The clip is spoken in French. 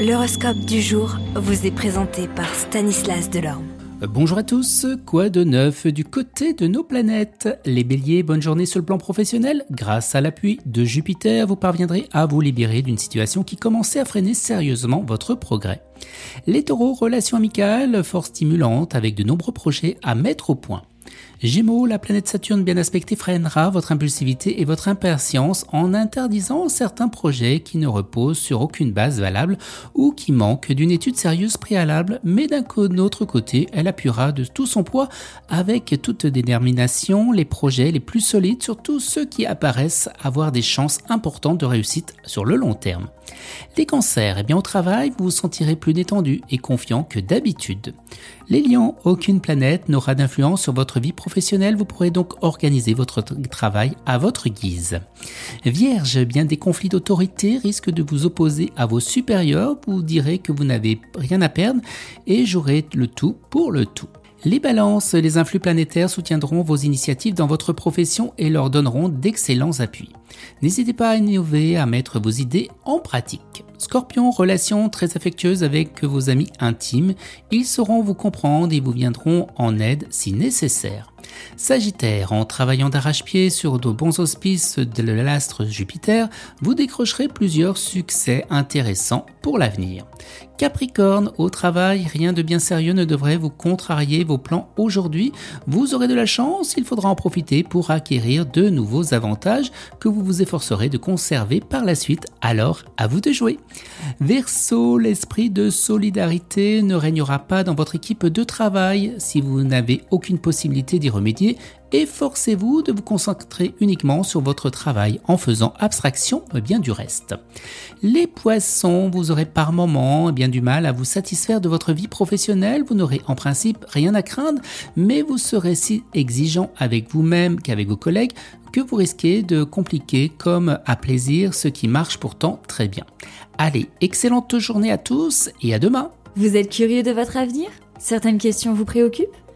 L'horoscope du jour vous est présenté par Stanislas Delorme. Bonjour à tous, quoi de neuf du côté de nos planètes? Les béliers, bonne journée sur le plan professionnel. Grâce à l'appui de Jupiter, vous parviendrez à vous libérer d'une situation qui commençait à freiner sérieusement votre progrès. Les taureaux, relations amicales, fort stimulantes avec de nombreux projets à mettre au point. Gémeaux, la planète Saturne bien aspectée freinera votre impulsivité et votre impatience en interdisant certains projets qui ne reposent sur aucune base valable ou qui manquent d'une étude sérieuse préalable, mais d'un autre côté, elle appuiera de tout son poids avec toute détermination les projets les plus solides, surtout ceux qui apparaissent avoir des chances importantes de réussite sur le long terme. Les cancers, eh bien au travail, vous vous sentirez plus détendu et confiant que d'habitude. Les lions, aucune planète n'aura d'influence sur votre vie professionnelle, vous pourrez donc organiser votre travail à votre guise. Vierge, bien des conflits d'autorité risquent de vous opposer à vos supérieurs, vous direz que vous n'avez rien à perdre et jouerez le tout pour le tout. Les balances, les influx planétaires soutiendront vos initiatives dans votre profession et leur donneront d'excellents appuis. N'hésitez pas à innover, à mettre vos idées en pratique. Scorpion, relation très affectueuse avec vos amis intimes, ils sauront vous comprendre et vous viendront en aide si nécessaire. Sagittaire, en travaillant d'arrache-pied sur de bons auspices de l'astre Jupiter, vous décrocherez plusieurs succès intéressants pour l'avenir. Capricorne, au travail, rien de bien sérieux ne devrait vous contrarier vos plans aujourd'hui. Vous aurez de la chance, il faudra en profiter pour acquérir de nouveaux avantages que vous vous efforcerez de conserver par la suite. Alors, à vous de jouer. Verseau, l'esprit de solidarité ne régnera pas dans votre équipe de travail. Si vous n'avez aucune possibilité d'y remédier, efforcez-vous de vous concentrer uniquement sur votre travail en faisant abstraction eh bien du reste. Les poissons, vous aurez par moments eh bien du mal à vous satisfaire de votre vie professionnelle, vous n'aurez en principe rien à craindre, mais vous serez si exigeant avec vous-même qu'avec vos collègues que vous risquez de compliquer comme à plaisir ce qui marche pourtant très bien. Allez, excellente journée à tous et à demain. Vous êtes curieux de votre avenir? Certaines questions vous préoccupent?